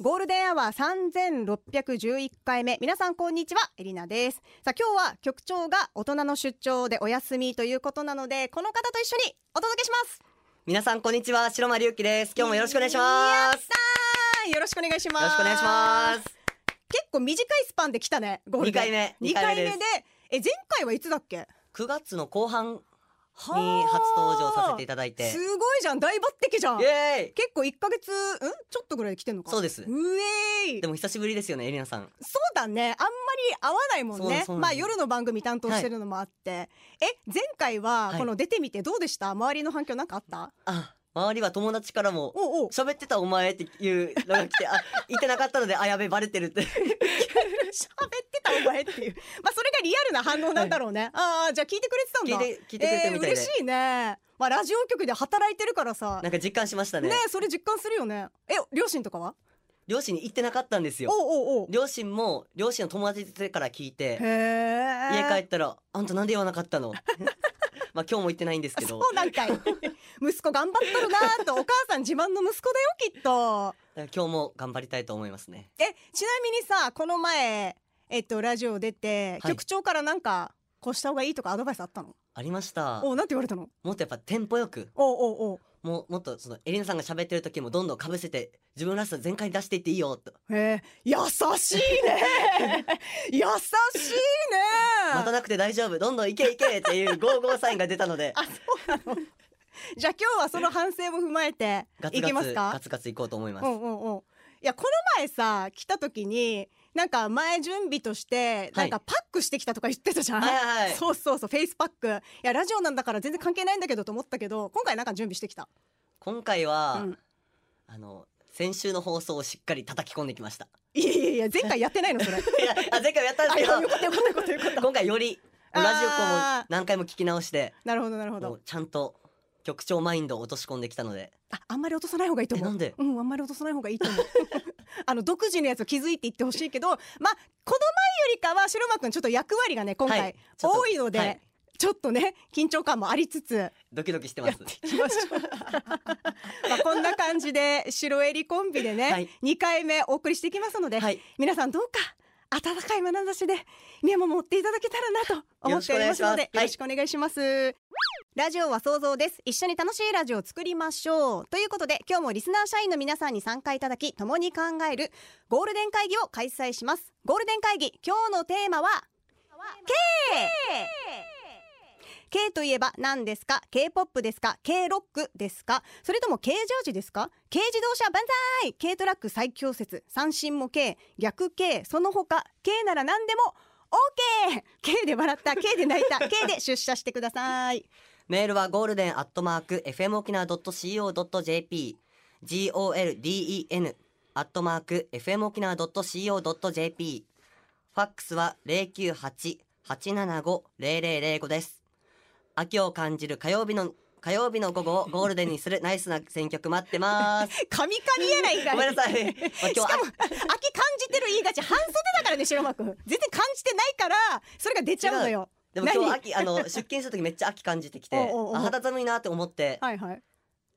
ゴールデンアワー3611回目。皆さんこんにちはエリナです。さあ今日は局長が大人の出張でお休みということなのでこの方と一緒にお届けします。皆さんこんにちは白間隆樹です。今日もよろしくお願いしやますよろしくお願いします。よろしくお願いします。結構短いスパンで来たねゴールデン。二回目二二回目でえ前回はいつだっけ？9月の後半初あ登場させていただいて。すごいじゃん。大抜擢じゃん。イエ結構一ヶ月ん？ちょっとぐらいで来てんのかそうです。うえでも久しぶりですよねエリナさん。そうだね。あんまり合わないもんね。まあ夜の番組担当してるのもあって、え前回ははい。この出てみてどうでした？周りの反響なんかあった？あ周りは友達からもおうおう喋ってたお前っていうのが来てあ 言ってなかったのであやべバレてるって。喋ってたお前っていう。まあそれがリアルな反応なんだろうね、ああじゃあ聞いてくれてたんだ。聞いて聞いてくれてるみたいで。えー嬉しいね。まあラジオ局で働いてるからさ。なんか実感しましたね。ねそれ実感するよね。え両親とかは？両親に言ってなかったんですよ。おうおう両親も両親の友達から聞いて家帰ったらあんたなんで言わなかったの？まあ今日も言ってないんですけど。そうなんかい。息子頑張っとるなーとお母さん自慢の息子だよきっと。今日も頑張りたいと思いますね。えちなみにさこの前えっとラジオ出て、はい。局長からなんかこうした方がいいとかアドバイスあったの？ありました。おうなんて言われたの？もっとやっぱテンポよく。おうおうおうもうもっとそのエリナさんが喋ってる時もどんどんかぶせて自分らしさ全開に出していっていいよと。へえ優しいね。優しいね。待たなくて大丈夫どんどんいけいけっていうゴーゴーサインが出たので。あそうなの。じゃあ今日はその反省も踏まえていガツガツけますか？ガツガツいこうと思います。うんうんうん。いやこの前さ来た時になんか前準備としてなんかパックしてきたとか言ってたじゃん、はいはいはい。そうそうそうフェイスパック。いやラジオなんだから全然関係ないんだけどと思ったけど今回なんか準備してきた。今回は、うん。あの先週の放送をしっかり叩き込んできました。いやいやいや前回やってないのそれ。いやあ前回もやったんですけど。やよかったよかったよかった。よかった今回よりラジオも何回も聞き直してなるほどなるほど。ちゃんと局長マインドを落とし込んできたので。ああんまり落とさない方がいいと思う。えなんで？うんあんまり落とさない方がいいと思うあの独自のやつを気づいていってほしいけどまあこの前よりかは白間くんちょっと役割がね今回、はい。多いので、はい。ちょっとね緊張感もありつつ。ドキドキしてます。ましょう まあこんな感じで白襟コンビでね、はい。2回目お送りしていきますので、はい。皆さんどうか温かい眼差しで見守っていただけたらなと思っておりますのでよろしよろしくお願いします。ラジオは想像です。一緒に楽しいラジオを作りましょう。ということで今日もリスナー社員の皆さんに参加いただき共に考えるゴールデン会議を開催します。ゴールデン会議今日のテーマは K K といえば何ですか？K-POP ですか？K-ROCK ですか？それとも K ジャージですか？K 自動車万歳！K トラック最強説。三振も K 逆 K その他 K なら何でも OK K で笑った K で泣いた K で出社してください。メールはゴールデンアットマーク FM 沖縄 .co.jp golden アットマーク FM 沖縄 .co.jp ファックスは098-875-0005です。秋を感じる火曜日の火曜日の午後をゴールデンにする ナイスな選曲待ってます。神々やないかい。ごめんなさい、まあ、今日しかも秋感じてる言いがち半袖だからね白間くん。全然感じてないからそれが出ちゃうのよでも今日何？秋あの 出勤する時めっちゃ秋感じてきて あ肌寒いなって思って。はいはい。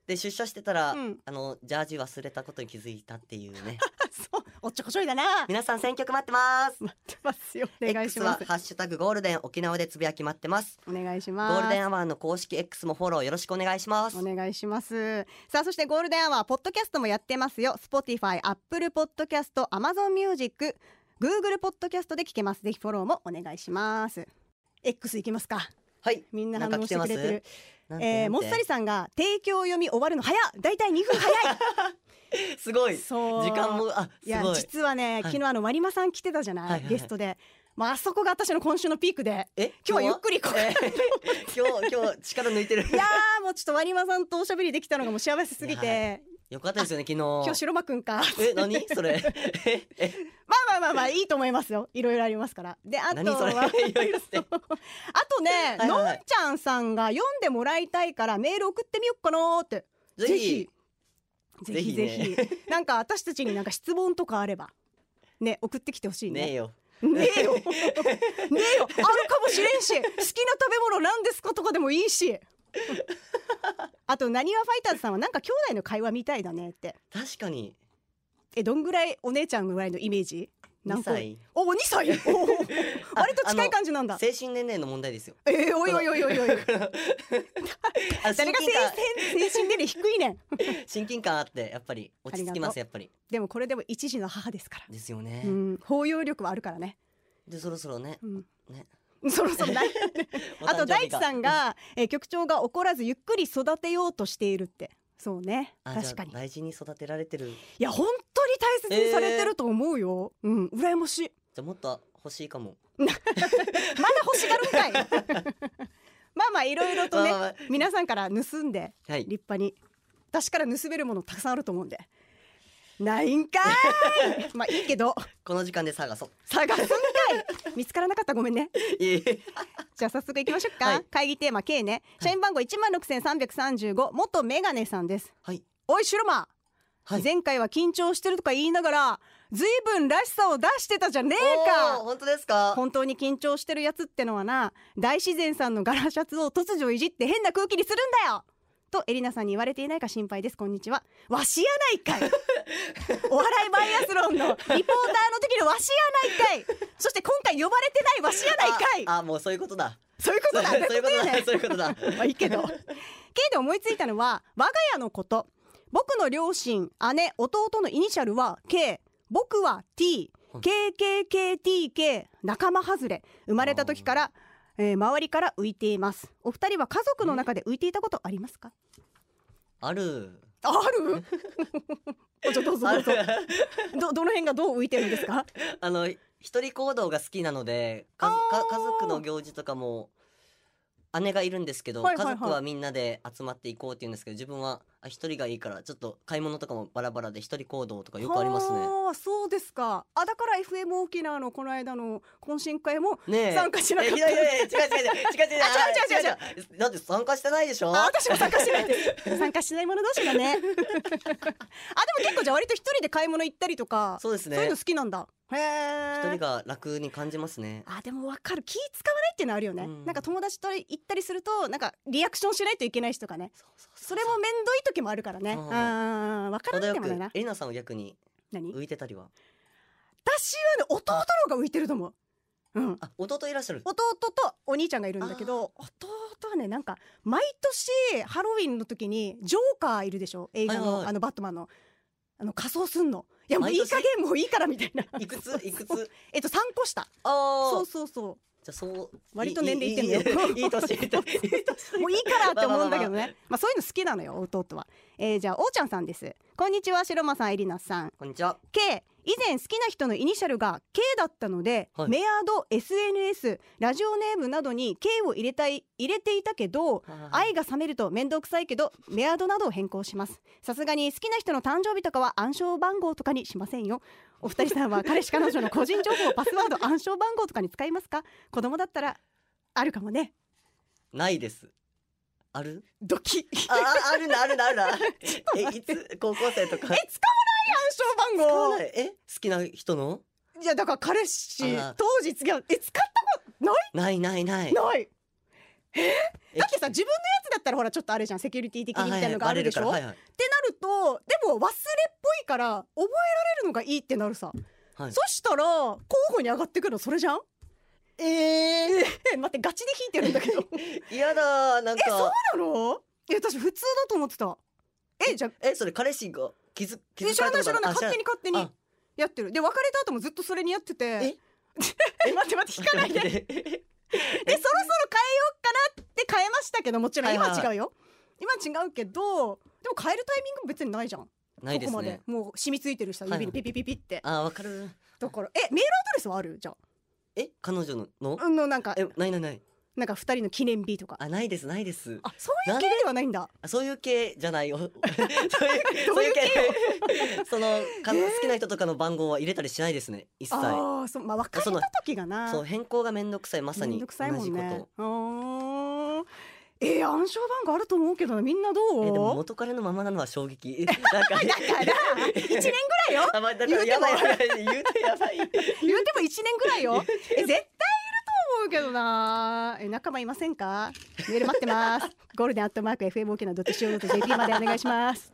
で出社してたら、うん。あのジャージ忘れたことに気づいたっていうね。そう。おっちょこちょいだな。皆さん選曲待ってます。待ってますよ。お願いします。はハッシュタグゴールデン沖縄でつぶやき待ってます。お願いしゴます。ールデンアワーの公式 X もフォローよろしくお願いします。お願いします。さあそしてゴールデンアワーポッドキャストもやってますよ。Spotify、Apple Podcast、Amazon Music、Google ポッドキャストで聞けます。ぜひフォローもお願いします X いきますか。はい。みんな反応してくれてる。えー、もっさりさんが提供読み終わるの早っだい。たい2分早い。すごい。そう。時間もあいやすごい。実はね、はい。昨日あの割間さん来てたじゃない、はいはいはい。ゲストで。まああそこが私の今週のピークで。え？今日はゆっくり行こう。え？ー今日今日力抜いてる。いやーもうちょっと割間さんとおしゃべりできたのがもう幸せすぎいてよかったですよね昨日。今日白間くんか。え何？それ。ええ。まあまあまあまあいいと思いますよ。いろいろありますから。であと何それ？は あとね、はいはいはい。のんちゃんさんが読んでもらいたいからメール送ってみよっかなーって。ぜひ。ぜひ。ぜぜひひ。なんか私たちになんか質問とかあれば。ね送ってきてほしいね。ねえよ。ねえよ。ねえよ。あるかもしれんし。好きな食べ物なんですかとかでもいいし あとなにわファイターズさんはなんか兄弟の会話みたいだねって。確かに。えどんぐらいお姉ちゃんぐらいのイメージ？2個歳。お2歳？お割と近い感じなんだ。精神年齢の問題ですよ。えー、おいおいおいおいおい。あ誰が精神精神年齢低いねん。親近感あってやっぱり落ち着きますやっぱり。でもこれでも一児の母ですから。ですよね、うん。包容力はあるからね。でそろそろねうん。ね そろそろな あと大地さんがが、えー局長が怒らずゆっくり育てようとしているって。そうね。あ確かに。大事に育てられてる。いや本当に大切にされてると思うよ、うん羨ましい。じゃあもっと欲しいかも。まだ欲しがるんかい。まあまあいろいろとね皆さんから盗んではい。立派に。私から盗めるものたくさんあると思うんでないんかい。まあいいけど。この時間で探そう。探すんかい。見つからなかった。らごめんね。じゃあ早速行きましょうか、はい。会議テーマ K ね。社員番号一万六千三百三十五。元メガネさんです。はい。おいシュルマ。はい。前回は緊張してるとか言いながらずいぶんらしさを出してたじゃねえか。本当ですか？本当に緊張してるやつってのはな大自然さんのガラシャツを突如いじって変な空気にするんだよとエリナさんに言われていないか心配です。こんにちは。わしやないかい。お笑いバイアスロンのリポーターの時のわしやないかい。そして今回呼ばれてないわしやないかい。ああもうそういうことだ。そういうことだ。そういうことだ。ね。そういうことだ。まあいいけど。K で思いついたのは我が家のこと。僕の両親姉弟のイニシャルは K 僕は T はい KKKTK 仲間外れ。生まれた時から、えー周りから浮いています。お二人は家族の中で浮いていたことありますか？ある。ある？おじゃあどうぞあるどうぞ。どどの辺がどう浮いてるんですか？あの一人行動が好きなので家族の行事とかも姉がいるんですけど、はいはいはい。家族はみんなで集まっていこうって言うんですけど自分はあ一人がいいからちょっと買い物とかもバラバラで一人行動とかよくありますね。はあそうですか。あだから FM 沖縄のこの間の懇親会も参加しなかった。えいやいやいや違う違う違う違う違うあ違う違う参加してないでしょ？あ私も参加してない。です参加しない者同士だね。あでも結構じゃあ割と一人で買い物行ったりとかそうですね。そういうの好きなんだ一人が楽に感じますね。あでもわかる。気使わないっていうのあるよね、うん。なんか友達と行ったりするとなんかリアクションしないといけない人とかね。そうそうそれも面倒い時もあるからね。あわから程よくんでもな。いなエリナさんは逆に何？浮いてたりは？私はね弟の方が浮いてると思う。うん。あ弟いらっしゃる。弟とお兄ちゃんがいるんだけど弟はねなんか毎年ハロウィンの時にジョーカーいるでしょ？映画の、あのバットマンのあの仮装すんの。いやもういい加減もういいからみたいな。いくつ？いくつ？えっと3個下。あそうそうそじゃあそう割と年齢いってんのよ。いい年もういいからって思うんだけどねまあそういうの好きなのよ弟は、えー、じゃあおーちゃんさんですこんにちは白間さんエリナさんこんにちは K 以前好きな人のイニシャルが K だったので、はい。メアド SNS ラジオネームなどに K を入れたい入れていたけど愛が冷めると面倒くさいけどメアドなどを変更します。さすがに好きな人の誕生日とかは暗証番号とかにしませんよ。お二人さんは 彼氏彼女の個人情報パスワード暗証番号とかに使いますか？子供だったらあるかもね。ないです。ある？ドキ。あああるなあるなあるな。えいつ？高校生とか。え使わ暗証番号。え？好きな人の？いやだから彼氏あ当時付き合うえ使ったことない？ないないない。ない。え？だってさ自分のやつだったらほらちょっとあるじゃん。セキュリティ的にみたいなのがあるでしょ、バレるからはいってなるとでも忘れっぽいから覚えられるのがいいってなるさ、はい。はいそしたら候補に上がってくるのそれじゃん？えー、え 待ってガチで弾いてるんだけど。嫌だなんえそうかなの？いや私普通だと思ってた。えじゃあえそれ彼氏が？気づ気づえ知らない知らないあ勝手に勝手にあやってる。で別れた後もずっとそれにやってて。え？え待って待って弾かないで。でそろそろ変えようかなって変えましたけどもちろん今違うよ、今は違うけどでも変えるタイミング別にないじゃん。ないですここまで。ねもう染みついてるさはいはい。指にピピピピって、あわかる。だからえメールアドレスはある？じゃえ？彼女の？のあのなんか。えないないないなんか二人の記念日とか。あないですないです。あそういう系ではないんだ。あそういう系じゃないよ。そういうどういう系？系。そのか好きな人とかの番号は入れたりしないですね一切。ああそうまあ別れた時がな。そう変更がめんどくさいまさにめんどくさいも同じこと。んねえー、暗証番号あると思うけどなみんなどう？えでも元彼のままなのは衝撃。だから一年ぐらいよ。あまあ言うても。らやばい。言うてやばい。言うても一年ぐらいよ。え絶対うけどな。え仲間いませんか？メール待ってます。ゴールデンアットマーク FM 沖縄 .co.jp までお願いします。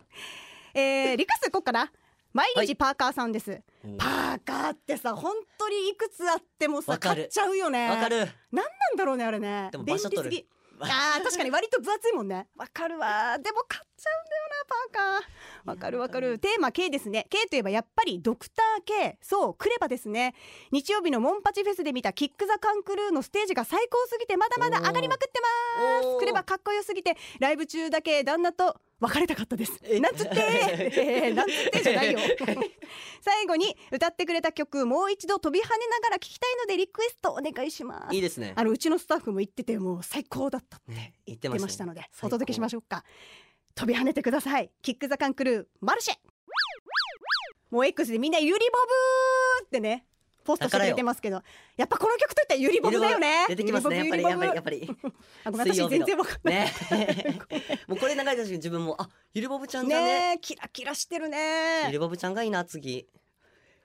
えー、リクエスこうかな毎日パーカーさんです、パーカーってさ本当にいくつあってもさ買っちゃうよね。わかる。なんなんだろうねあれね。でも場所取るあー確かに割と分厚いもんね。わかるわ。でも買っちゃうんだよなパーカー。わかるわかる。テーマ K ですね。K といえばやっぱりドクター K そうクレバですね。日曜日のモンパチフェスで見たキック・ザ・カンクルーのステージが最高すぎてまだまだ上がりまくってます。クレバかっこよすぎてライブ中だけ旦那と別れたかったです。なんつって、えーなんつってじゃないよ。最後に歌ってくれた曲もう一度飛び跳ねながら聴きたいのでリクエストお願いします。いいですね。あのうちのスタッフも言っててもう最高だったって。ね言ってました,、のでお届けしましょうか。飛び跳ねてください。キック・ザ・カンクルーマルシェ。もう X でみんなユリボブーってねポストしてくれてますけどやっぱこの曲といったらユリボブだよね。出てきますね。やっぱりやっぱりやっぱり。あごめん私全然わかんない。ね。もうこれ流れた時に自分もあゆりぼぶちゃんじゃね。ねえキラキラしてるゆねりぼぶちゃんがいいな次。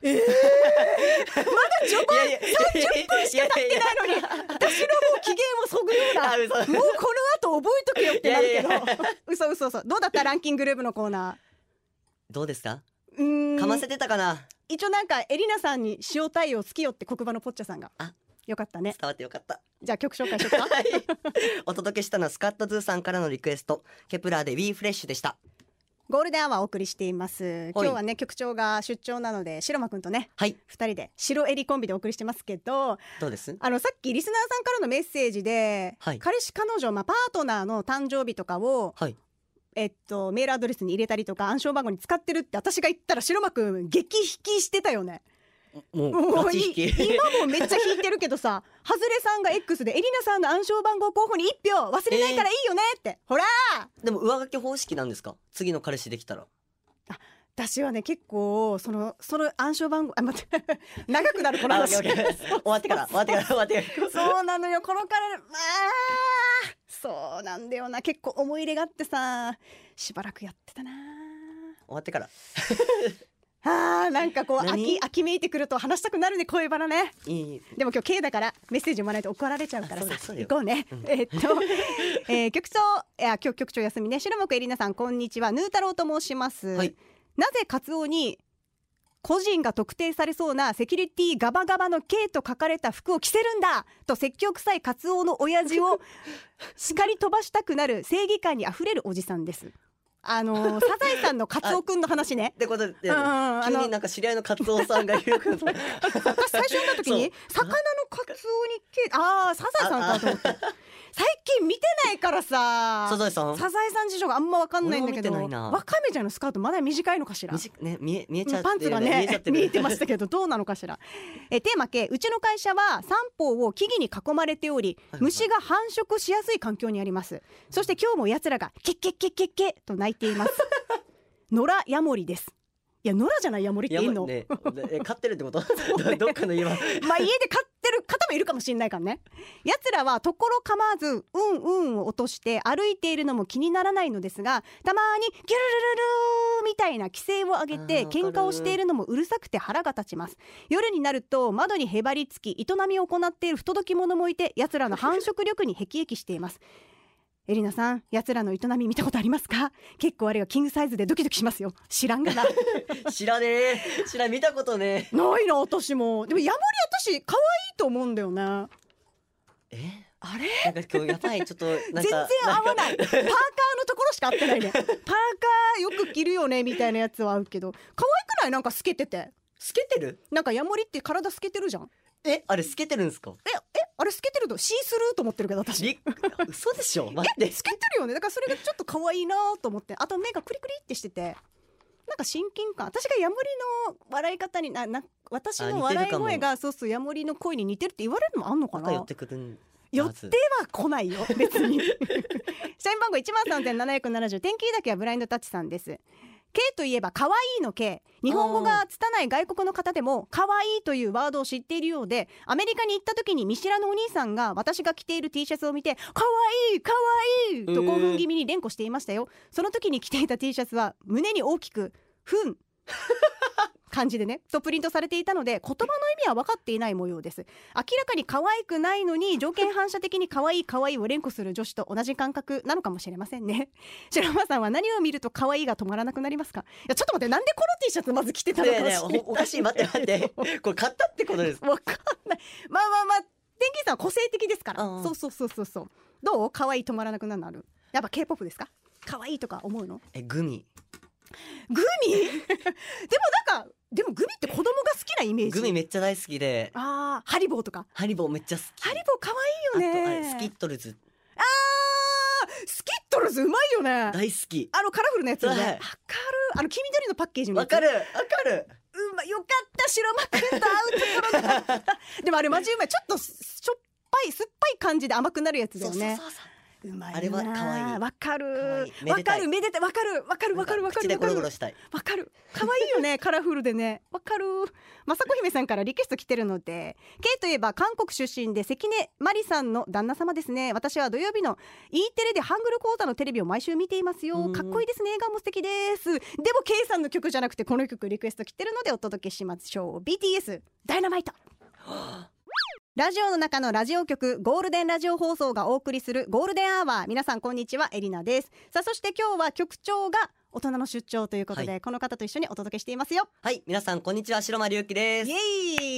えー、まだ序盤30分しか経ってないのに私のもう機嫌をそぐようなもうこの後覚えとけよってなるけど。いやいやい嘘嘘嘘。どうだった？ランキングルームのコーナどうですか？かませてたかな？一応なんかエリナさんに塩対応好きよって黒板のポッチャさんが。あ。よかったね。伝わってよかった。じゃあ曲紹介しようか。はい。お届けしたのはスカットズーさんからのリクエスト。 Kep1er で We Fresh でした。ゴールデンアワーお送りしています。今日はね局長が出張なので白間くんとねはい。二人で白エリコンビでお送りしてますけどどうです？あのさっきリスナーさんからのメッセージで、はい。彼氏彼女、まあ、パートナーの誕生日とかを、はいえっと、メールアドレスに入れたりとか暗証番号に使ってるって私が言ったら白間くん激引きしてたよね。もうもうい今もめっちゃ引いてるけどさハズレさんが X でエリナさんの暗証番号候補に1票忘れないからいいよねって、ほらでも上書き方式なんですか？次の彼氏できたら私はね結構そのその暗証番号あ待って 長くなるこの話。終わってから終わってから終わってから。そうなのよこの彼まあそうなんだよな。結構思い入れがあってさしばらくやってたな。終わってから。あーなんかこう何？秋秋めいてくると話したくなるね声バラね。いい。でも今日 K だからメッセージ読まないと怒られちゃうからさ行こうね、えーっと、えー局長いや今日局長休みね。白木エリナさんこんにちは。ヌー太郎と申します、はいなぜカツオに個人が特定されそうなセキュリティガバガバの K と書かれた服を着せるんだと説教臭いカツオの親父を 叱り飛ばしたくなる正義感にあふれるおじさんです。あのー サザエさんのカツオくんの話ね。ってことでうんうんあの急になんか知り合いのカツオさんがいるから私最初読んだ時に 魚のカツオにけああサザエさんかと思って最近見てないからさ。サザエさん？サザエさん事情があんま分かんないんだけど。わかめちゃんのスカートまだ短いのかしら。ね見え見えちゃってパンツが見えねちゃってる。見えてましたけどどうなのかしら。えテーマ系。うちの会社は三方を木々に囲まれておりはい虫が繁殖しやすい環境にあります。そして今日も奴らがケッケッケッケッケと鳴いています。野良ヤモリですいや野良じゃないヤモリっていいの、ねえ飼ってるってこと？どどっかの家は。まあ家で飼ってる方もいるかもしれないからね。奴らはところ構わずうんうんを落として歩いているのも気にならないのですがたまにギュルルルルーみたいな規制を上げて喧嘩をしているのもうるさくて腹が立ちます。夜になると窓にへばりつき営みを行っている不届き者もいて奴らの繁殖力に辟易していますエリナさん奴らの営み見たことありますか？結構あれはキングサイズでドキドキしますよ。知らんがな。知らねえ。知らん見たことねないな私も。でもヤモリ私可愛いと思うんだよね。え？えあれ？なんか今日やばい。ちょっとなんか全然合わない。パーカーのところしか合ってないね。パーカーよく着るよねみたいなやつは合うけど。可愛くない？なんか透けてて透けてる？なんかヤモリって体透けてるじゃん？えあれ透けてるんですか？ええあれ透けてるとシースルーと思ってるけど私。り嘘でしょ？待って。透けてるよね。だからそれがちょっと可愛いなと思ってあと目がクリクリってしててなんか親近感。私がヤモリの笑い方になな私の笑い声がそうそうヤモリの声に似てるって言われるのもあんのかな？寄ってくるん寄っては来ないよ別に。社員番号1万3770天気だけはブラインドタッチさんです K といえば可愛いの K 日本語が拙い外国の方でも可愛いというワードを知っているようでアメリカに行った時に見知らぬお兄さんが私が着ている T シャツを見て可愛い可愛いと興奮気味に連呼していましたよ。その時に着ていた T シャツは胸に大きく「ふん」感じでねとプリントされていたので言葉の意味は分かっていない模様です。明らかに可愛くないのに条件反射的に可愛い可愛いを連呼する女子と同じ感覚なのかもしれませんね。白間さんは何を見ると可愛いが止まらなくなりますか？いやちょっと待ってなんでこの T シャツまず着てたのかねえねえおおかしい待って待って。これ買ったってことです。わかんない。まあまあまあ天気さんは個性的ですから。うん。そうそうそうそうそう。どう？可愛い止まらなくなるやっぱ K-POP ですか？可愛いとか思うの？えグミ。グミ？でもなんかでもグミって子供が好きなイメージ。グミめっちゃ大好きで。あーハリボーとか。ハリボーめっちゃ好き。ハリボー可愛いよあとあれねスキットルズ。あースキットルズうまいよね。大好き。あのカラフルなやつよね。はい。わかる。あの黄緑のパッケージわかる。わかる。うまいよかった。白間くんと会うところでもあれマジうまい。ちょっとしょっぱい酸っぱい感じで甘くなるやつだよね。そうそうそううまいなあ。れは可愛い。わかる。わかる。めでたい。わかる。わかる。わかる。わかる。わかるわかる。可愛いよね カラフルでね。わかる。雅子姫さんからリクエスト来てるので。K といえば韓国出身で関根麻里さんの旦那様ですね。私は土曜日の E テレでハングル講座のテレビを毎週見ていますよ。うん。かっこいいですね。映画も素敵です。でも K さんの曲じゃなくてこの曲リクエスト来てるのでお届けしましょう。BTS ダイナマイトラジオの中のラジオ局ゴールデンラジオ放送がお送りするゴールデンアワー。皆さんこんにちは。エリナです。さあそして今日は局長が大人の出張ということで、はい。この方と一緒にお届けしていますよ。はい。皆さんこんにちは。白間隆樹です。イエ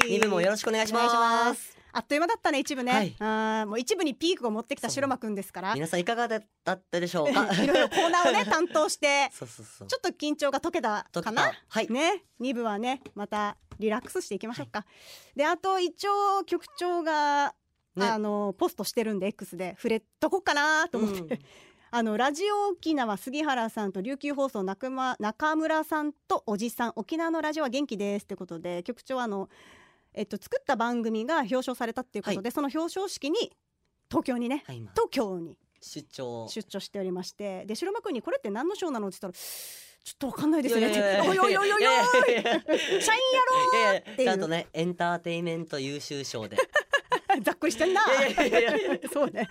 ーイ。二部もよろしくお願いしますあっという間だったね一部ね、はい。あーもう一部にピークを持ってきた白間くんですから。皆さんいかがだったでしょうか？いろいろコーナーをね 担当してちょっと緊張が解けた。かなはい。ね。2部はねまたリラックスしていきましょうか、であと一応局長が、ね。あのポストしてるんで X で。触れとこうかなと思って、うん。あのラジオ沖縄杉原さんと琉球放送中間中村さんとおじさん沖縄のラジオは元気ですってことで局長はあの、えっと、作った番組が表彰されたっていうことで、その表彰式に東京にねはい今。東京に出張。出張しておりましてで白間君にこれって何の賞なのって言ったらちょっとわかんないですね。おいおいおいおい社員やろっちゃんとねエンターテインメント優秀賞で。ざっくりしてんな。そうね。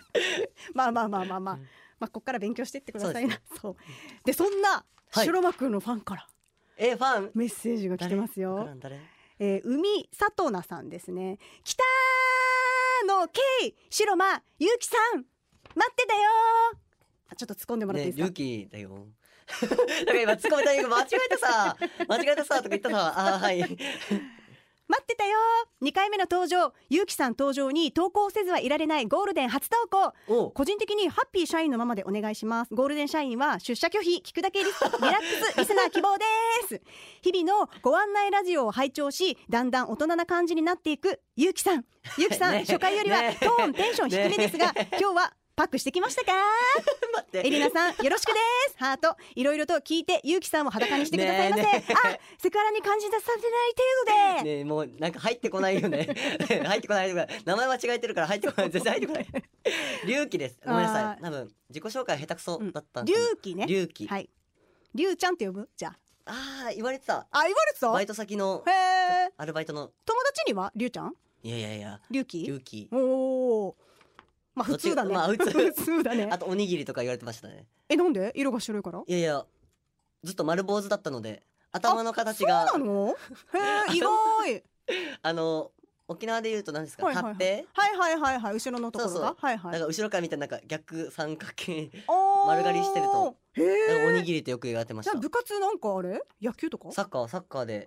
まあまあまあまあまあ。まあここから勉強していってくださいな。そう。でそんなはい。白間くんのファンからえファン。メッセージが来てますよ。誰？えー、海里奈さんですね。北の K 白間ゆうきさん。待ってたよ。あちょっと突っ込んでもらっていいですか？ねだよ。だから今突っ込むタイミング間違えたさ。間違えたさとか言ったさ。あーはい待ってたよ。2回目の登場。ゆうきさん登場に投稿せずはいられないゴールデン初投稿。個人的にハッピー社員のままでお願いします。ゴールデン社員は出社拒否聞くだけリスリラックスリスナー希望です。日々のご案内ラジオを拝聴しだんだん大人な感じになっていくゆうきさん。ゆうきさん、ね。初回よりはねトーンテンション低めですが、ね。今日はパックしてきましたか？待って。エリナさんよろしくです。ハートいろいろと聞いてゆうきさんを裸にしてくださいませ、ねあセクハラに感じさせない程度で、ねえもうなんか入ってこないよね。入ってこない名前間違えてるから入ってこない全然入ってこない。龍樹です。ごめんなさい。多分自己紹介下手くそだったんりゅうきね。龍樹はい。りゅうちゃんって呼ぶ？じゃあ。ああ言われてた。あ言われてた？バイト先のへえアルバイトの。友達には？りゅうちゃん？いやいやいや。りゅうき龍樹おおまあ普通だね、まあ普通。普通だね。あとおにぎりとか言われてましたね。えなんで？色が白いから？いやいやずっと丸坊主だったので頭の形そうがなの？へえ 意外。あの沖縄で言うと何ですか、はいはいはい。はいはいはいはい。後ろのところが？そうそう。はいはい。なんか後ろから見たらなんか逆三角形。丸刈りしてると。おにえぎりとよく言われてました。部活なんかあれ？野球とか？サッカーはサッカーで。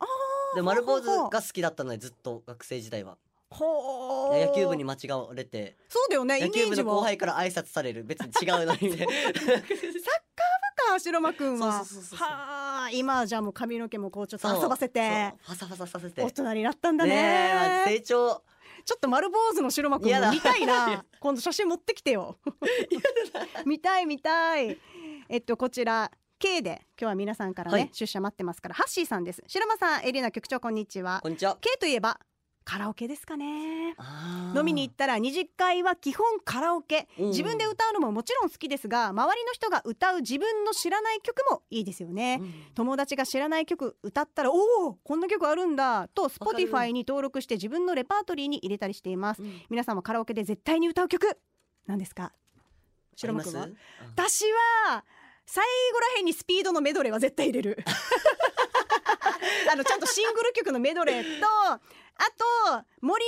ーで丸坊主が好きだったのでずっと学生時代は野球部に間違われて。そうだよね。野球部の後輩から挨拶される。別に違うのにね。か白間くんは。はあ今はじゃあもう髪の毛もこうちょっと遊ばせて。ファサファサさせて。大人になったんだね。成長。ちょっと丸坊主の白間くんも見たいな。今度写真持ってきてよ。見たい見たい。えっとこちら K で。今日は皆さんからね、はい。出社待ってますから。ハッシーさんです。白間さんエリナ局長こんにちは。こんにちは。K といえばカラオケですかね。飲みに行ったら二次会は基本カラオケ。うん。自分で歌うのももちろん好きですが周りの人が歌う自分の知らない曲もいいですよね、うん。友達が知らない曲歌ったらおおこんな曲あるんだと Spotify に登録して自分のレパートリーに入れたりしています。うん。皆さんもカラオケで絶対に歌う曲何ですか？白間くんは？あります？私は最後らへんにスピードのメドレーは絶対入れる。あのちゃんとシングル曲のメドレーとあと盛り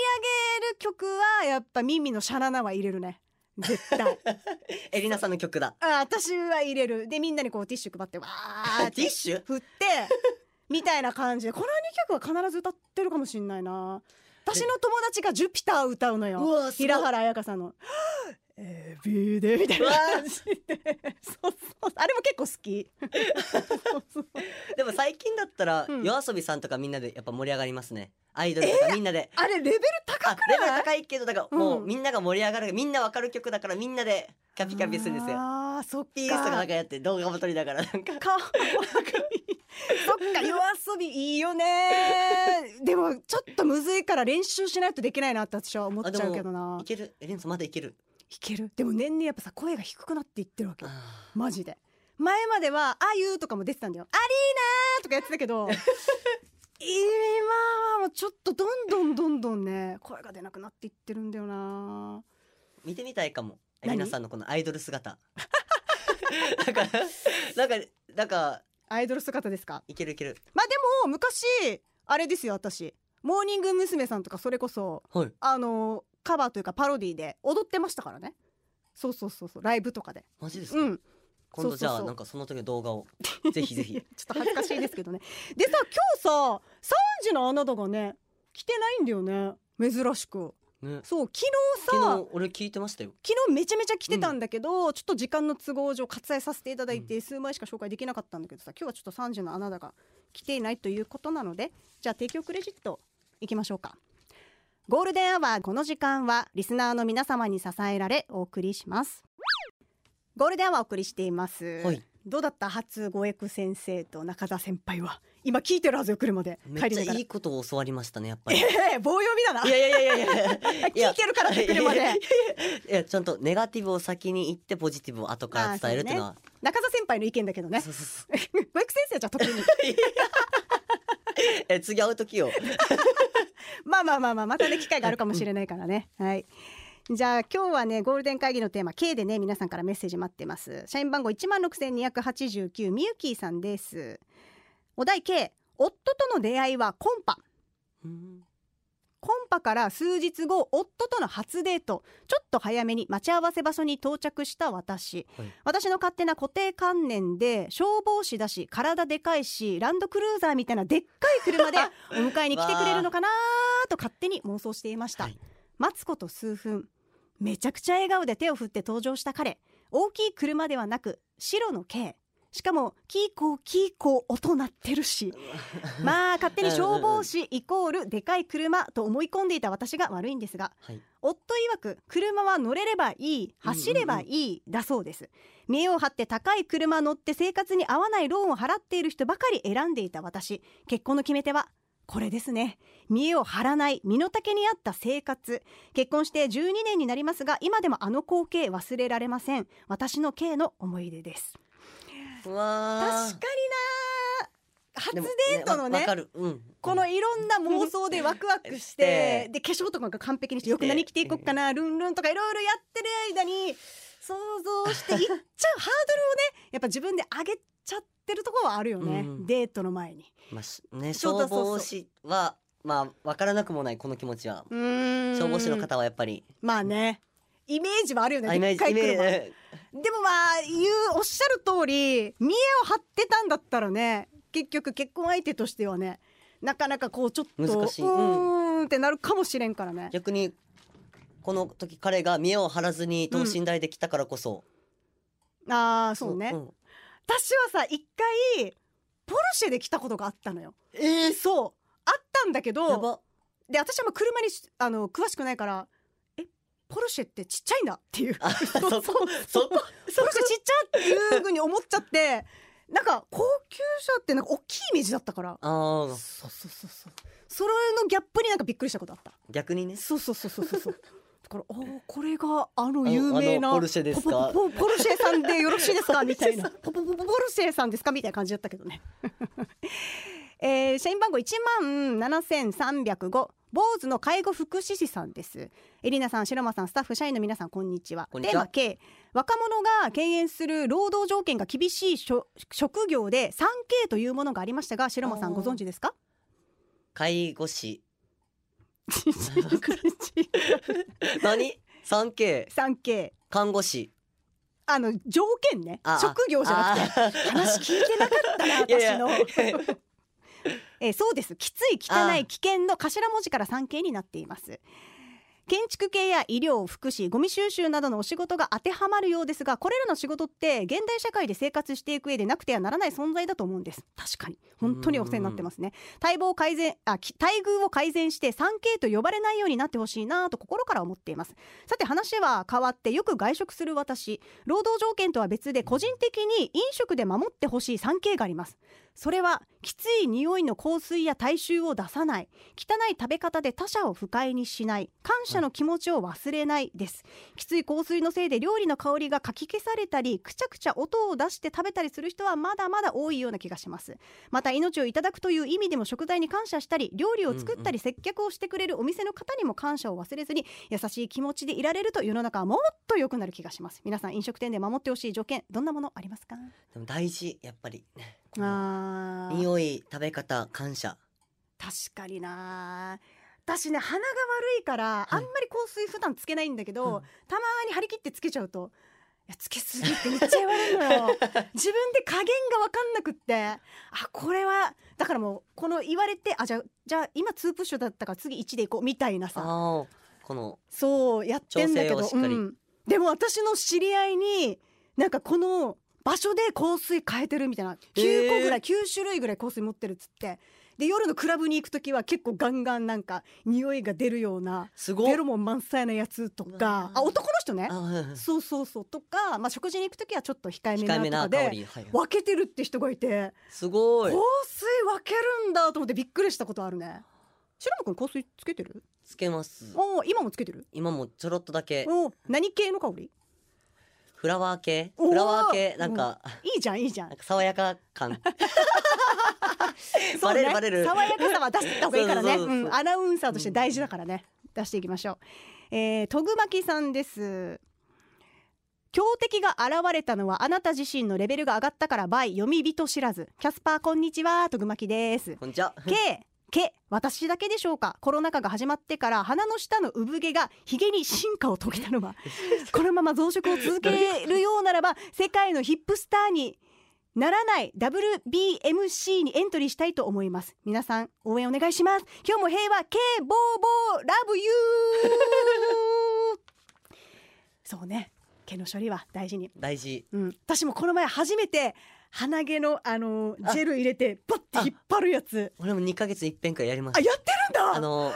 上げる曲はやっぱミミのシャラナは入れるね。絶対。エリナさんの曲だ。あ私は入れる。でみんなにこうティッシュ配ってわーって。ティッシュ？振ってみたいな感じで。この2曲は必ず歌ってるかもしんないな。私の友達が「ジュピター」歌うのよ。平原綾香さんの「エビデ」みたいな感じで。そうそう。あれも結構好き。でも最近だったらうん。夜遊びさんとかみんなでやっぱ盛り上がりますね。アイドルとかみんなで。あれレベル高あくレベル高いけどだからもううんみんなが盛り上がるみんなわかる曲だからみんなでキャピキャピするんですよ。あーそっか。ピースとかなんかやって動画も撮りながらなんか。かわいいそっか夜遊びいいよねでもちょっとむずいから練習しないとできないなって私は思っちゃうけどな。いける。エリナさんまだいける？いける。でも年々やっぱさ声が低くなっていってるわけマジで。前までは「あゆ」とかも出てたんだよ「アリーナ」とかやってたけど 今はもうちょっとどんどんどんどんね声が出なくなっていってるんだよなー。見てみたいかも。エ何リナさんのこのアイドル姿。なんかなんかなんかアイドル姿ですか？いけるいける。まあでも昔あれですよ私。モーニング娘。さんとかそれこそはい。あのカバーというかパロディで踊ってましたからね。そうそうそうそう。ライブとかで。マジですか、うん。今度じゃあなんかその時の動画を。ぜひぜひ。ちょっと恥ずかしいですけどね。でさ今日さ3時のあなたがね来てないんだよね。珍しく。ね。そう昨日さ昨日俺聞いてましたよ。昨日めちゃめちゃ来てたんだけど、ちょっと時間の都合上割愛させていただいて、数枚しか紹介できなかったんだけどさ今日はちょっと3時のあなたが来ていないということなのでじゃあ提供クレジットいきましょうかゴールデンアワーこの時間はリスナーの皆様に支えられお送りします。ゴールデンアワーお送りしています、はい。どうだった初ゴエク先生と中田先輩は？今聞いてるはずよ車で。めっちゃいいことを教わりましたねやっぱり。いええ棒読みだな。いやいやいやいや 聞いてるからね車で。いやちゃんとネガティブを先に言ってポジティブを後から伝えるっていうのは。中田先輩の意見だけどね。そうそうそう。ゴエク先生はじゃあ特に。え次会う時よまあまあまあまあまたね機会があるかもしれないからね。はい。じゃあ今日はねゴールデン会議のテーマ K でね皆さんからメッセージ待ってます。社員番号一万六千二百八十九みゆきーさんです。お題 K 夫との出会いはコンパ。うんコンパから数日後夫との初デート。ちょっと早めに待ち合わせ場所に到着した私、はい。私の勝手な固定観念で消防士だし体でかいしランドクルーザーみたいなでっかい車でお迎えに来てくれるのかなと勝手に妄想していました、はい。待つこと数分。めちゃくちゃ笑顔で手を振って登場した彼。大きい車ではなく白の軽しかもキーコーキーコー音鳴ってるし。まあ勝手に消防士イコールでかい車と思い込んでいた私が悪いんですがはい。夫曰く車は乗れればいい走ればいいだそうです。見栄を張って高い車乗って生活に合わないローンを払っている人ばかり選んでいた私。結婚の決め手はこれですね。見栄を張らない身の丈に合った生活。結婚して12年になりますが今でもあの光景忘れられません。私の K の思い出です確かにな初デートのねわわかる。うん。このいろんな妄想でワクワクししてで化粧とかが完璧にしてよく何着ていこっかなルンルンとかいろいろやってる間に想像していっちゃうハードルをね やっぱ自分で上げちゃってるところはあるよね、うん。デートの前に。まあしね消防士はまあわからなくもないこの気持ちは。消防士の方はやっぱり。まあね。イメージはあるよね。あイメージでもまあ言うおっしゃる通り見栄を張ってたんだったらね結局結婚相手としてはねなかなかこうちょっと難しい。うーんってなるかもしれんからね。逆にこの時彼が見栄を張らずに等身大で来たからこそ、ああそうね、ん私はさ一回ポルシェで来たことがあったのよ。えー、そう。あったんだけやどば。で私はもう車にしあの詳しくないからえポルシェってちっちゃいんだっていう。あ そこそこポルシェちっちゃっていうふうに思っちゃってなんか高級車ってなんか大きいイメージだったから。あー。そうそうそうそう。それのギャップになんかびっくりしたことあった。逆にね。そうそうそうそうそうそう。だからおーこれがあの有名なポルシェですか？ポポポポルシェさんでよろしいですか？みたいな。ポポポポポルシェさんですか？みたいな感じだったけどね。えー、社員番号1万7305坊主の介護福祉士さんです。エリナさん白間さんスタッフ社員の皆さんこんにちは。テーマ K 若者が敬遠する労働条件が厳しい職職業で 3K というものがありましたが白間さんご存知ですか？介護士。何？3K 3K 看護師。あの条件ね。職業じゃなくて。あ話聞いてなかったな 私のえーそうです。きつい汚いあ危険の頭文字から産経になっています。建築系や医療福祉ゴミ収集などのお仕事が当てはまるようですがこれらの仕事って現代社会で生活していく上でなくてはならない存在だと思うんです。確かに。本当にお世話になってますね。待遇を改善あき待遇を改善して 3K と呼ばれないようになってほしいなと心から思っています。さて話は変わってよく外食する私。労働条件とは別で個人的に飲食で守ってほしい 3K がありますそれはきつい匂いの香水や体臭を出さない汚い食べ方で他者を不快にしない感謝の気持ちを忘れないです。きつい香水のせいで料理の香りがかき消されたりくちゃくちゃ音を出して食べたりする人はまだまだ多いような気がします。また命をいただくという意味でも食材に感謝したり料理を作ったり接客をしてくれるお店の方にも感謝を忘れずに優しい気持ちでいられると世の中はもっと良くなる気がします。皆さん飲食店で守ってほしい条件どんなものありますか？でも大事。やっぱりあー。匂い食べ方感謝。確かにな私ね鼻が悪いから、あんまり香水普段つけないんだけど、うん。たまに張り切ってつけちゃうといやつけすぎってめっちゃ言われるのよ。自分で加減が分かんなくって。あこれはだからもうこの言われてあじゃあじゃあ今2プッシュだったから次1でいこうみたいなさ。このそうやってんだけど、うん。でも私の知り合いになんかこの場所で香水変えてるみたいな。9個ぐらい、9種類ぐらい香水持ってるっつって。で夜のクラブに行く時は結構ガンガンなんか匂いが出るようなすごっ。フェロモン満載なやつとか。ーあ男の人ね。あうんそうそうそう。とか、まあ、食事に行く時はちょっと控えめなとかで分けてるって人がいて。すごい。香水分けるんだと思ってびっくりしたことあるね。白間くん香水つけてる？つけます。おー今もつけてる？今もちょろっとだけ。おー何系の香り？フラワー系？フラワー系？なんかいいじゃんいいじゃん。爽やか感。バレるバレる。爽やかさは出した方がいいからね。そうん。アナウンサーとして大事だからね、出していきましょう、えー、とぐまきさんです。強敵が現れたのはあなた自身のレベルが上がったから倍読み人知らず。キャスパーこんにちは。とぐまきです。こんにちは。K け私だけでしょうか？コロナ禍が始まってから鼻の下の産毛がヒゲに進化を遂げたのは このまま増殖を続けるようならば世界のヒップスターにならない WBMC にエントリーしたいと思います。皆さん応援お願いします。今日も平和 K ボーボーラブユーそうね毛の処理は大事に大事うん、私もこの前初めて鼻毛のあのジェル入れてバッて引っ張るやつ俺も2ヶ月いっぺんくらいやりましあやってるんだあの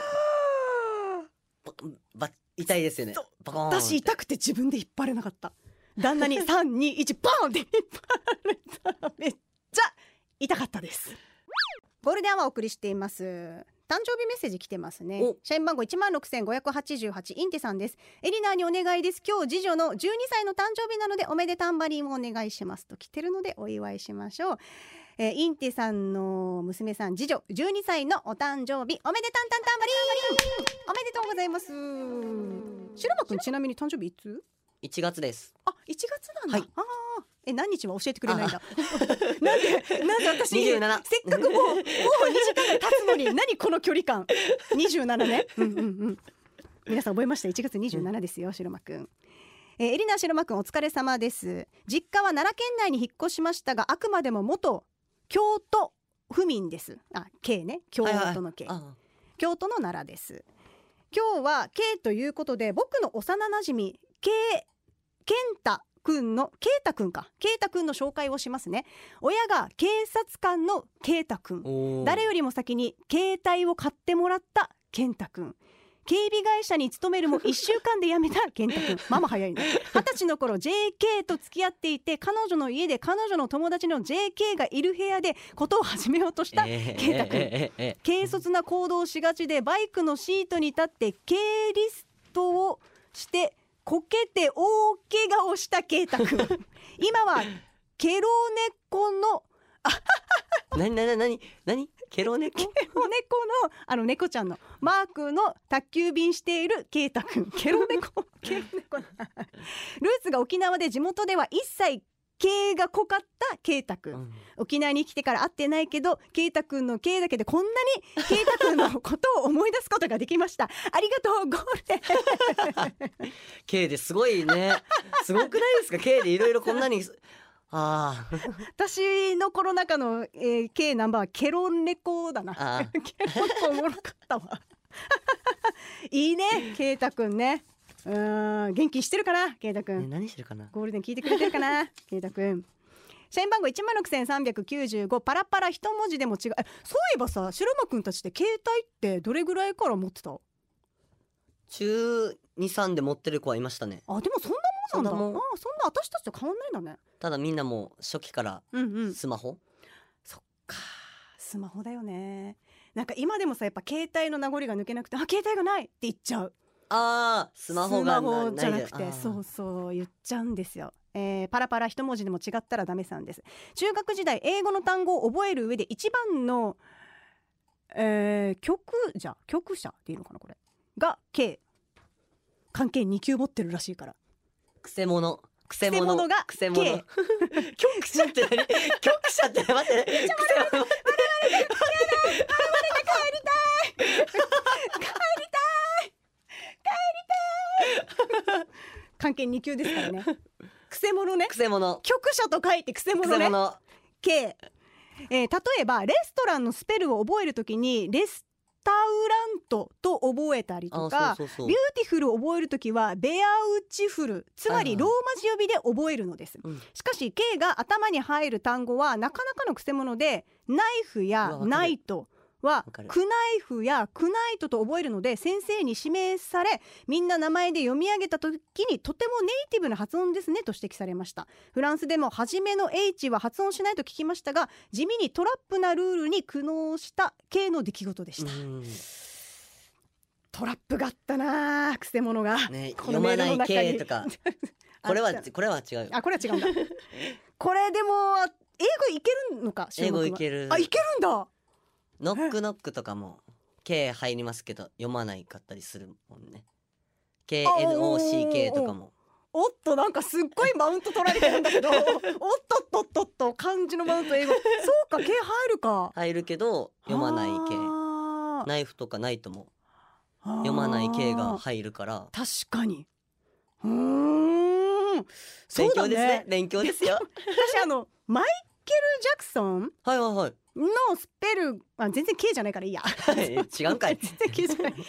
ば痛いですよねバコーンって私痛くて自分で引っ張れなかった旦那に321バーンって引っ張られためっちゃ痛かったですゴールデンはお送りしています誕生日メッセージ来てますね。お。社員番号1万6588インテさんです。エリナーにお願いです。今日次女の12歳の誕生日なのでおめでたんばりんをお願いしますと来てるのでお祝いしましょう。えーインテさんの娘さん次女12歳のお誕生日おめでたんたんたんばりん。おめでとうございます。白間くんちなみに誕生日いつ？1月です。あ、1月なんだ。はい。ああ、え、何日は教えてくれないんだ。なんで、なんで私、27せっかくもう、もう2時間が経つのに、何この距離感。27ね。うんうんうん。皆さん覚えました？1月27ですよ、白間くん。えーエリナ白間くんお疲れ様です。実家は奈良県内に引っ越しましたが、あくまでも元京都府民です。あ、K ね、京都の K。あ京都の奈良です今日は K ということで僕の幼馴染 K 健太くんの圭太くんか。圭太くんの紹介をしますね。親が警察官の圭太くん。誰よりも先に携帯を買ってもらった健太くん。警備会社に勤めるも 1週間で辞めた健太君ママ早いね。二十歳の頃 JK と付き合っていて彼女の家で彼女の友達の JK がいる部屋でことを始めようとしたえー圭太君えーえー軽率な行動をしがちでバイクのシートに立って軽リストをしてこけて大怪我をした圭太君。今はケロネコのなになになになにケロネコ？ケロネコのあの猫ちゃんのマークの宅急便しているケイタくんケロネコケロネコ。なルーツが沖縄で地元では一切毛が濃かったケイタくん、うん沖縄に来てから会ってないけどケイタくんの毛だけでこんなにケイタくんのことを思い出すことができましたありがとうゴールデン K ですごいねすごくないですか K でいろいろこんなにあー私のコロナ禍の、えー、K ナンバーはケロネコだなあーケロネコおもろかったわいいねケイタくんねうーん元気してるかなケイタくんね何してるかな？ゴールデン聞いてくれてるかな ケイタくん社員番号1万6395パラパラ一文字でも違う。えそういえばさ白間くんたちって携帯ってどれぐらいから持ってた？中23で持ってる子はいましたね。あでもそんなもんなんだ。そんなもんあそんな私たちと変わんないんだね。ただみんなもう初期からうんうん。スマホ、そっかスマホだよね。なんか今でもさやっぱ携帯の名残が抜けなくてあ携帯がないって言っちゃうああスマホがスマホじゃなくてそうそう言っちゃうんですよ、えーパラパラ一文字でも違ったらダメさんです。中学時代英語の単語を覚える上で一番の、えー、曲じゃ曲者っていうのかなこれ。が K 関係2級持ってるらしいから。くせ者。くせ者。がくせ者。局者。って何？局者って待って。くせ者漢検2級ですからね。くせ者。ねくせ者。と書いてくせく者。ね K、えー例えばレストランのスペルを覚えるときにレスタウラントと覚えたりとあかビューティフルを覚えるときはベアウチフルつまりローマ字呼びで覚えるのです、うん。しかし K が頭に入る単語はなかなかのくせ者でナイフやナイトはクナイフやクナイトと覚えるので先生に指名されみんな名前で読み上げた時にとてもネイティブな発音ですねと指摘されました。フランスでも初めの H は発音しないと聞きましたが地味にトラップなルールに苦悩した系の出来事でした、うん。トラップがあったなあくせ者が、ねこのメとか。これはこれは違うよ。あこれは違うんだ。これでも英語いけるのか英語いける。あいけるんだノックノックとかも K 入りますけど読まないかったりするもんね。KNOCK とかも。おっとなんかすっごいマウント取られてるんだけどおっとっとっとっと漢字のマウント英語。そうか K 入るか。入るけど読まない系あー。ナイフとかナイトも。読まない系が入るから。確かに。うーん。そうだ勉強ですね。ね勉強ですよ。私あのマイケル・ジャクソン？はいはいはい。のスペルあ全然 K じゃないからいいや。はい。違うんかい。全然 K じゃない。でもあれもね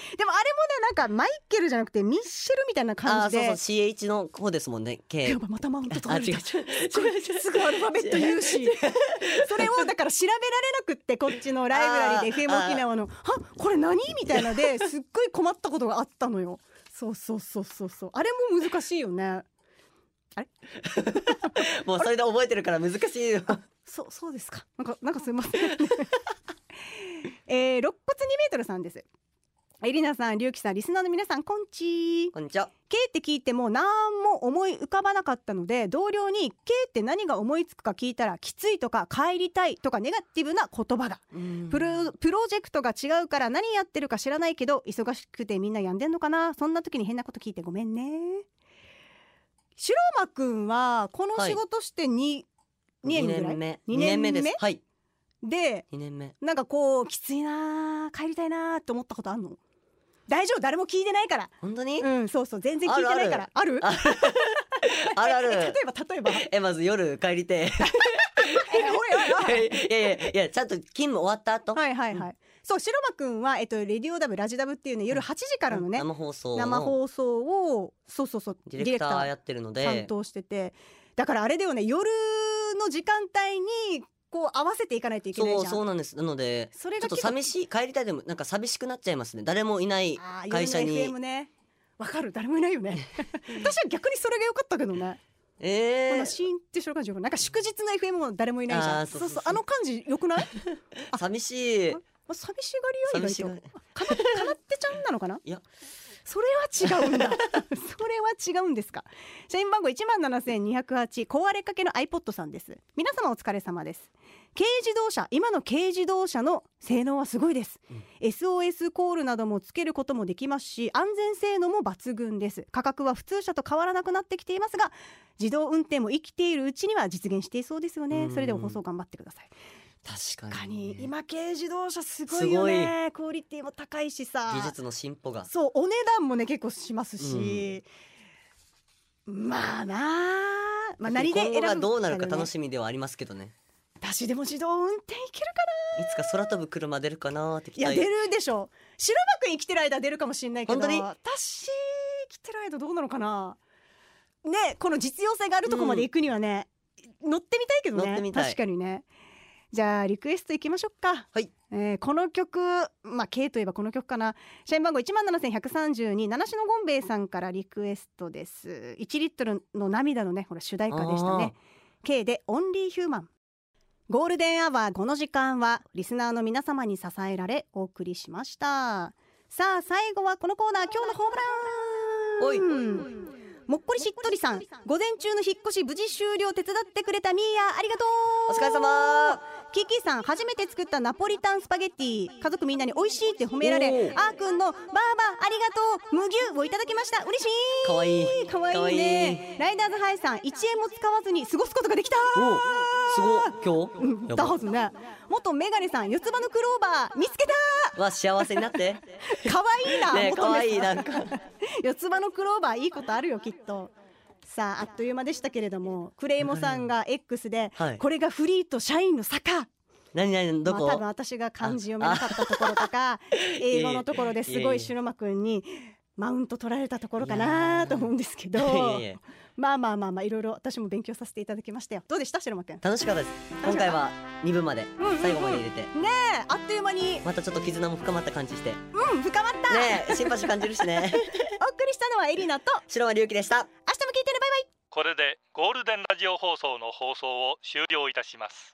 なんかマイケルじゃなくてミッシェルみたいなあ感じで。ーそうそう CH の方ですもんね K やばマタマウント取あられた。すぐアルファベット言うし。それをだから調べられなくってこっちのライブラリーで FM 沖縄の「はこれ何?」みたいなですっごい困ったことがあったのよ。そうそうそうそうそう。あれも難しいよね もうそれで覚えてるから難しいよ。そうそうですか。なんかなんかすいません えー、肋骨2メートルさんです。エリナさん、リュウキさん、リスナーの皆さん、こんち。ー。こんにちは。K って聞いても何も思い浮かばなかったので同僚に K って何が思いつくか聞いたらきついとか帰りたいとかネガティブな言葉が。プロプロジェクトが違うから何やってるか知らないけど忙しくてみんな病んでんのかな？そんな時に変なこと聞いてごめんね白間くんはこの仕事して 2,、二年ぐらい？目。二二年目です。はい。で二年目。なんかこうきついなー帰りたいなーって思ったことあんの？大丈夫？誰も聞いてないから。本当に？うんそうそう。全然聞いてないから。あるあある？ある。例えば例えば？えまず夜帰りて えおいおいおい。いやいやいやちゃんと勤務終わった後？はいはいはい、そう白間くんは、えっと、レディオダブラジダブっていうね夜8時からのね、生放送の生放送をそうそうそうディレクターやってるので。担当してて。だからあれだよね夜の時間帯にこう合わせていかないといけないそうじゃん。そうなんです。なのでちょっとそれが結構寂しい帰りたいでもなんか寂しくなっちゃいますね。誰もいない会社に。夜の FM ね。わかる。誰もいないよね。私は逆にそれが良かったけどねえー。このシーンってしてる感じよくなんか祝日の FM も誰もいないじゃん。そうそうそう。あの感じ良くない？寂しいあ寂しがりは意外と。かなかなってちゃんなのかな？いや。それは違うんだ。それは違うんですか？社員番号1万7208壊れかけの iPod さんです。皆様お疲れ様です。軽自動車今の軽自動車の性能はすごいです、SOS コールなどもつけることもできますし安全性能も抜群です。価格は普通車と変わらなくなってきていますが自動運転も生きているうちには実現していそうですよね。うん。それでは放送頑張ってください確かにに今軽自動車すごいよね。クオリティも高いしさ。技術の進歩が。そうお値段もね結構しますし、まあなあ。まあ何で選ぶ今後がどうなるか楽みしみではありますけどね。私でも自動運転いけるかいつか空飛ぶ車出るかなって期待。ないや出るでしょ。白馬くん生きてる間出るかもしれないけど本当に？私生きてる間どうなのかな。ねこの実用性があるとこまで行くにはね、乗ってみたいけどね。確かにねじゃあリクエストいきましょうか。はい、えーこの曲まあ K といえばこの曲かな。社員番号1万7132七種のゴンベイさんからリクエストです。1リットルの涙のねほら主題歌でしたね。K で Only。Human ゴールデンアワーこの時間はリスナーの皆様に支えられお送りしました。さあ最後はこのコーナー。今日のホームラン。おい。もっこりしっとりさん。午前中の引っ越し無事終了。手伝ってくれたミーヤ。ありがとう。お疲れ様キキさん初めて作ったナポリタンスパゲッティ。家族みんなに美味しいって褒められあーくんのバーバありがとう無牛をいただきました。嬉しい。かわいい。かわいいね。ライダーズハイさん1円も使わずに過ごすことができた。おすご今日？だはずね元メガネさん四つ葉のクローバー見つけわ幸せになって。た かわいいな、ね元かわいいなんか。四つ葉のクローバーいいことあるよきっとさああっという間でしたけれどもクレイモさんが X で、はい。これがフリーと社員の坂。何何どこ、まあ、多分私が漢字読めなかったところとか英語のところですごい白間くんにマウント取られたところかなと思うんですけど。いやいやまあまあまあまあいろいろ私も勉強させていただきましたよ。どうでした？白間くん。ね楽しかったです。今回は2部までうんうん最後まで入れて。えあっという間に。またちょっと絆も深まった感じして。ねうん深まった、えシンパシー感じるしね。お送りしたのはエリナと。白間隆樹でした。明日も聞いてねバイバイ。これでゴールデンラジオ放送の放送を終了いたします